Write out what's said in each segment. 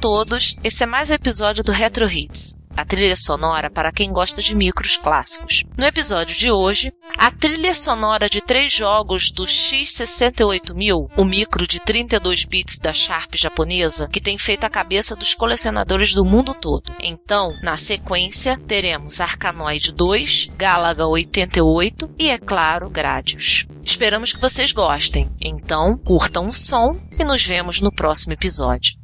Todos, esse é mais um episódio do Retro Hits, a trilha sonora para quem gosta de micros clássicos. No episódio de hoje, a trilha sonora de três jogos do X68000, o micro de 32 bits da Sharp japonesa, que tem feito a cabeça dos colecionadores do mundo todo. Então, na sequência, teremos Arkanoid 2, Galaga 88 e, é claro, Gradius. Esperamos que vocês gostem. Então, curtam o som e nos vemos no próximo episódio.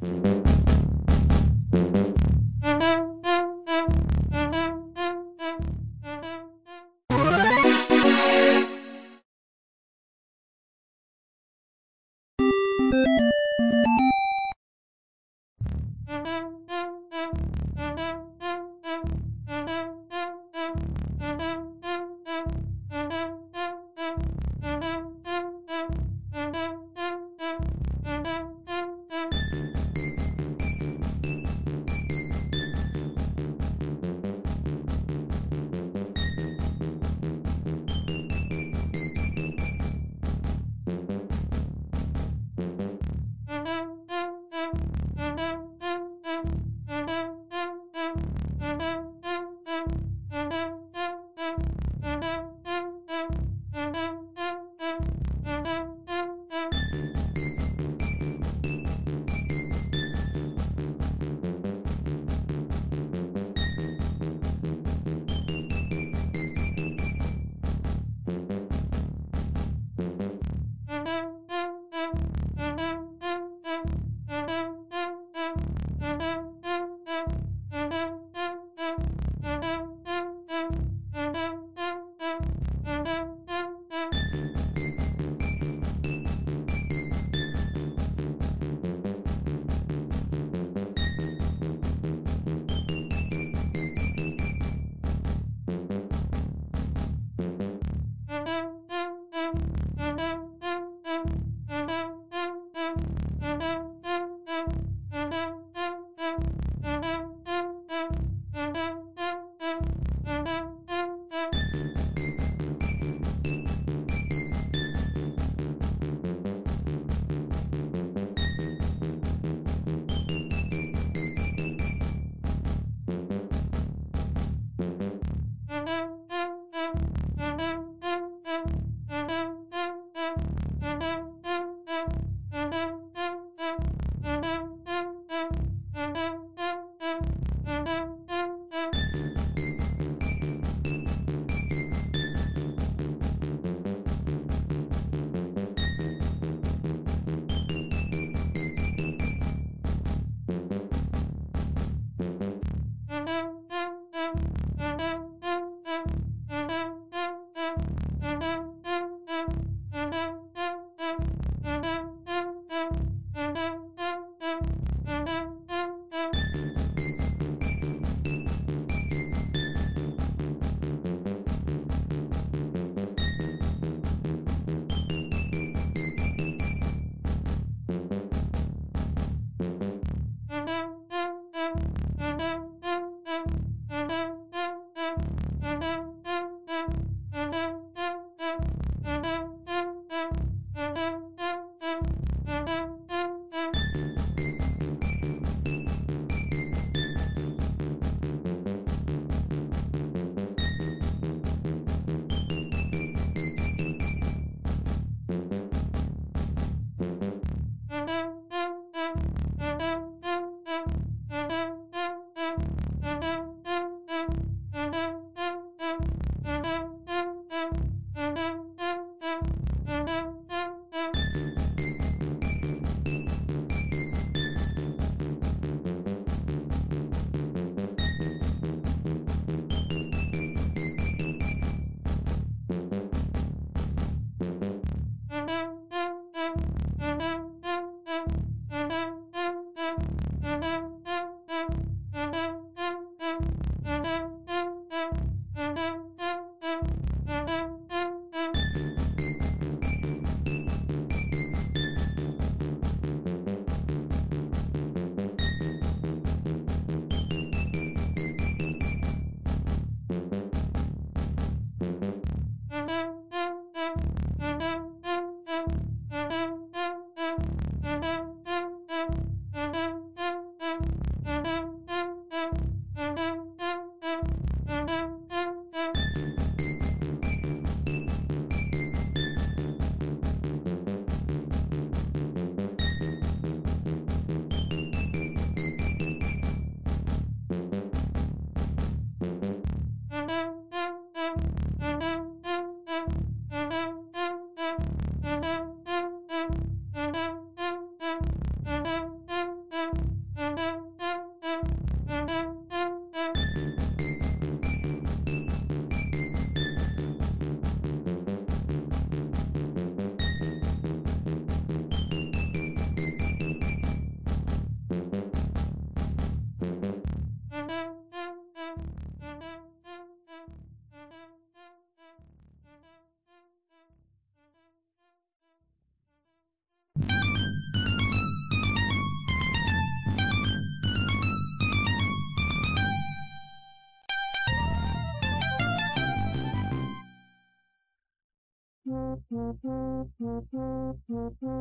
Thank you.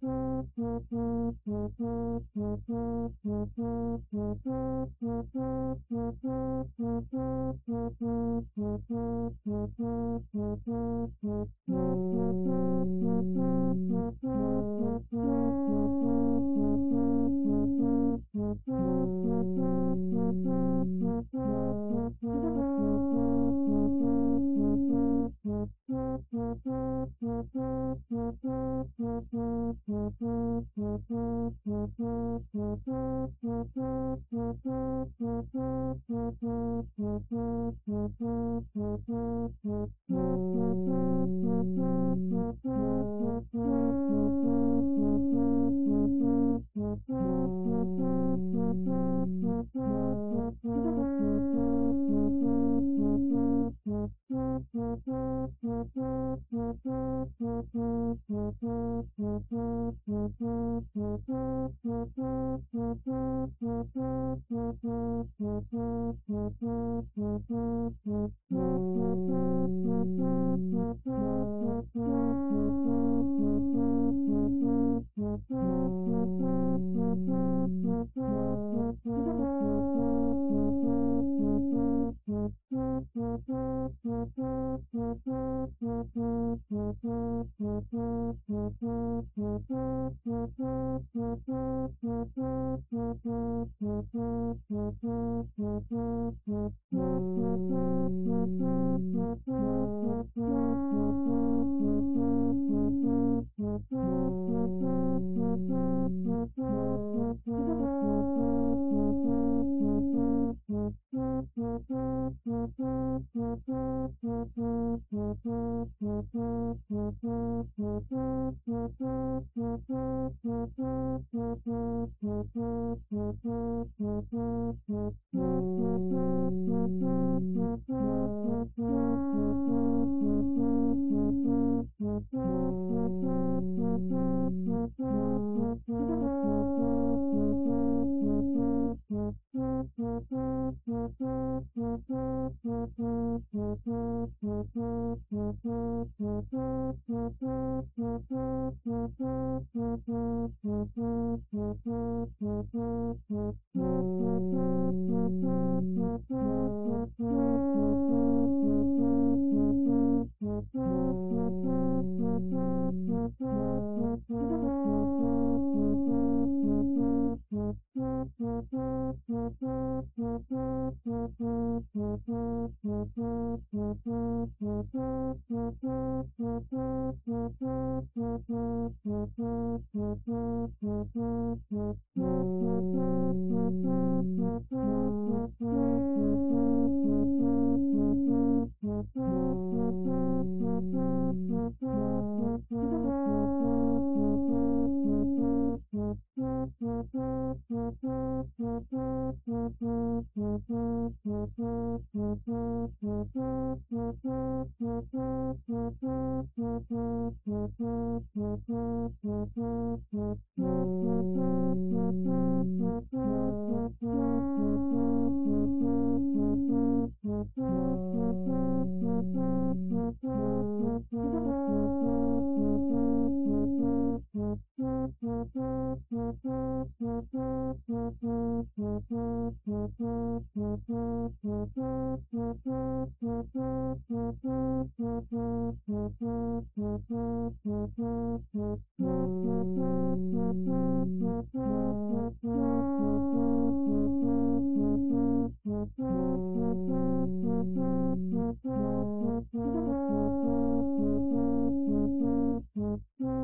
mm-hmm.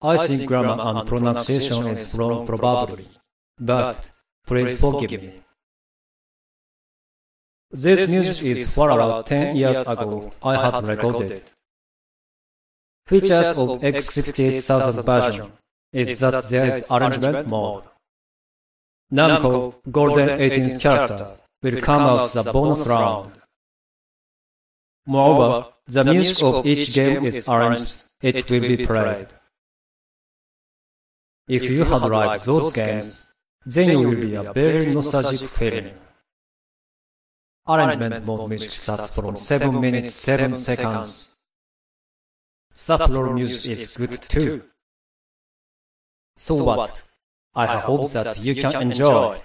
I think grammar and pronunciation is wrong probably, but please forgive me. This music is for about 10 years ago. I had recorded. Features of X68000 version is that there is arrangement mode. Namco Golden 18th character will come out the bonus round. Moreover, the music of each game is arranged, it will be played. If you had liked those games, then you will be a very nostalgic feeling. Arrangement mode music starts from 7 minutes 7 seconds. Sub roll music is good too. So what? I hope that you can enjoy.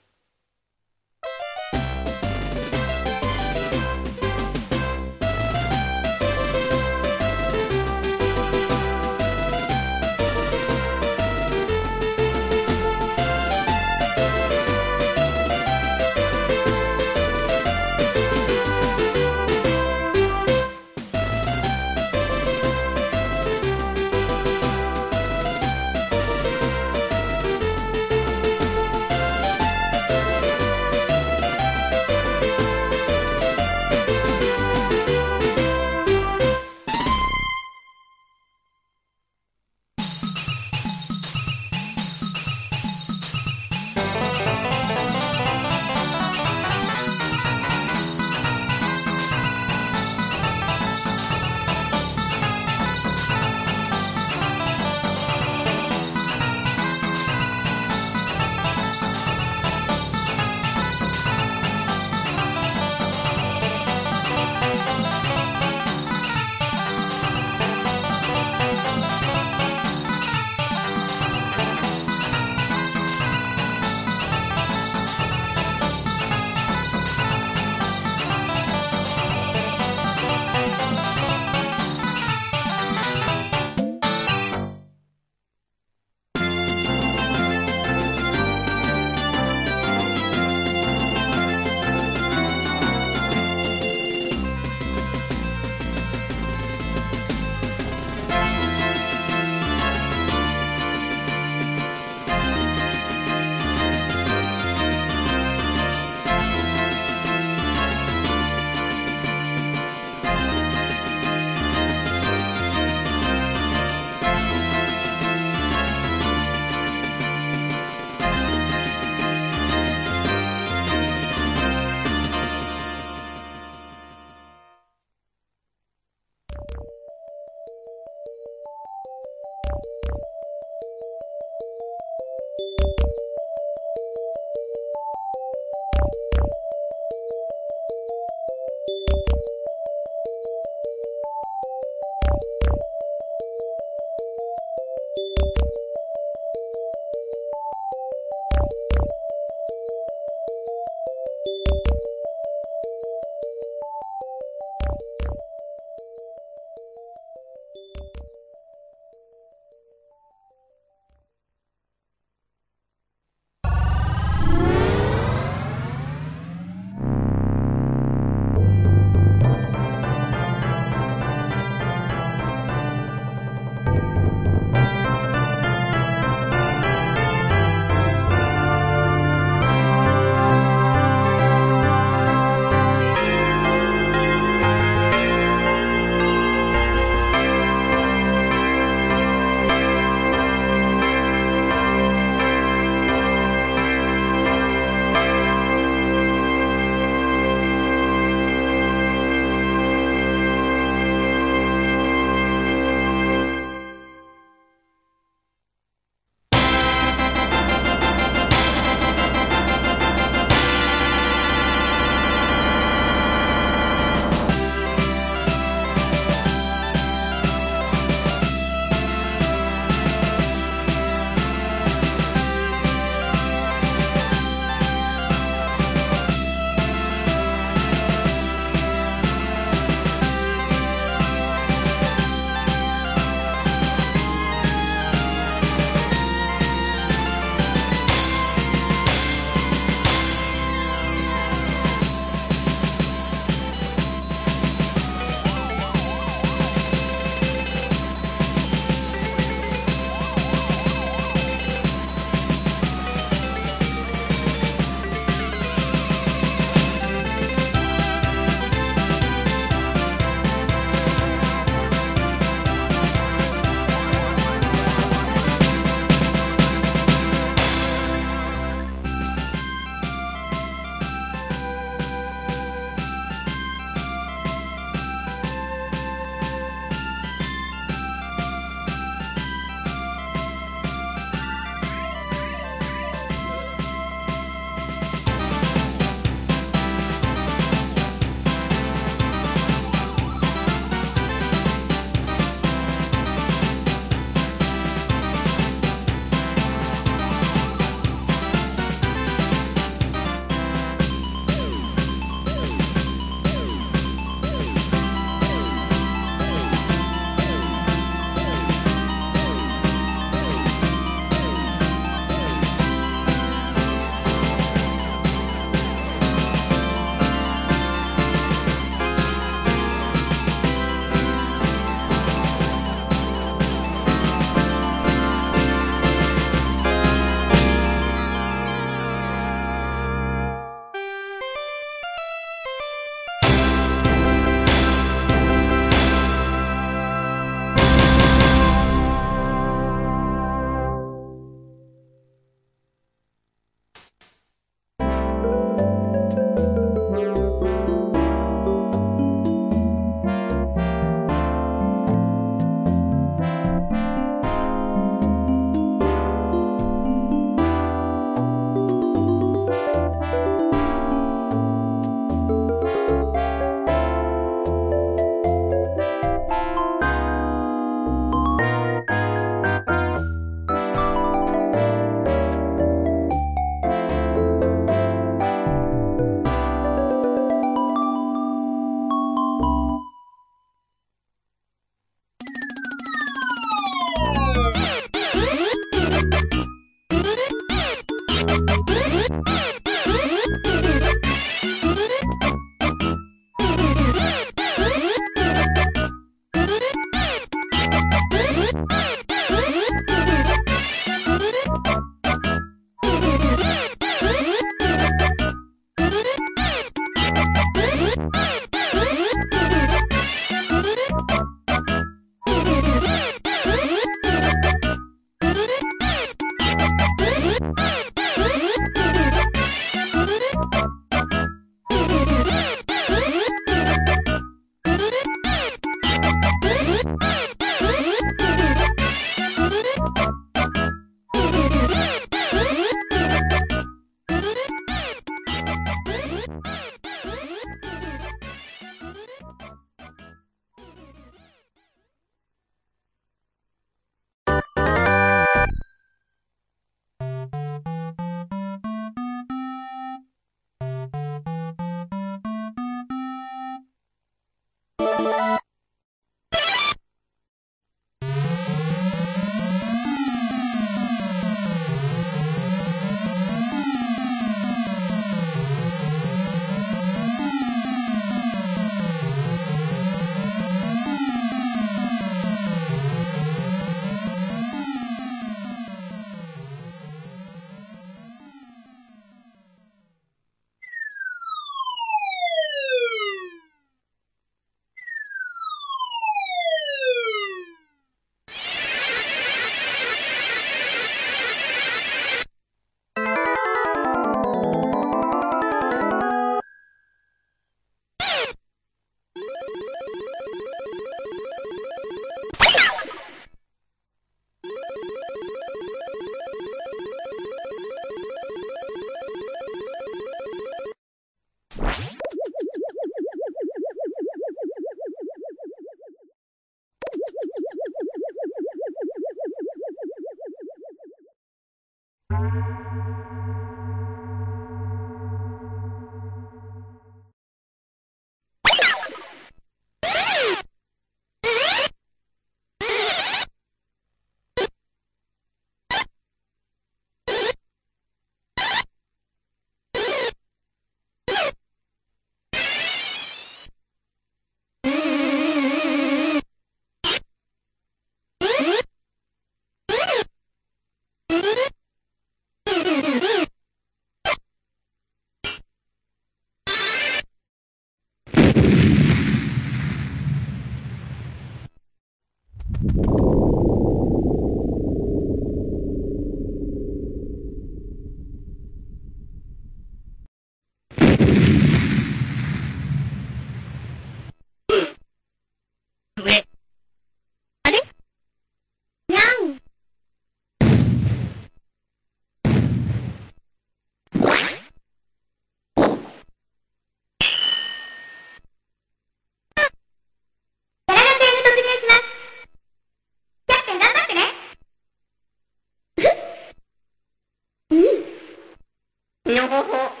のほほ。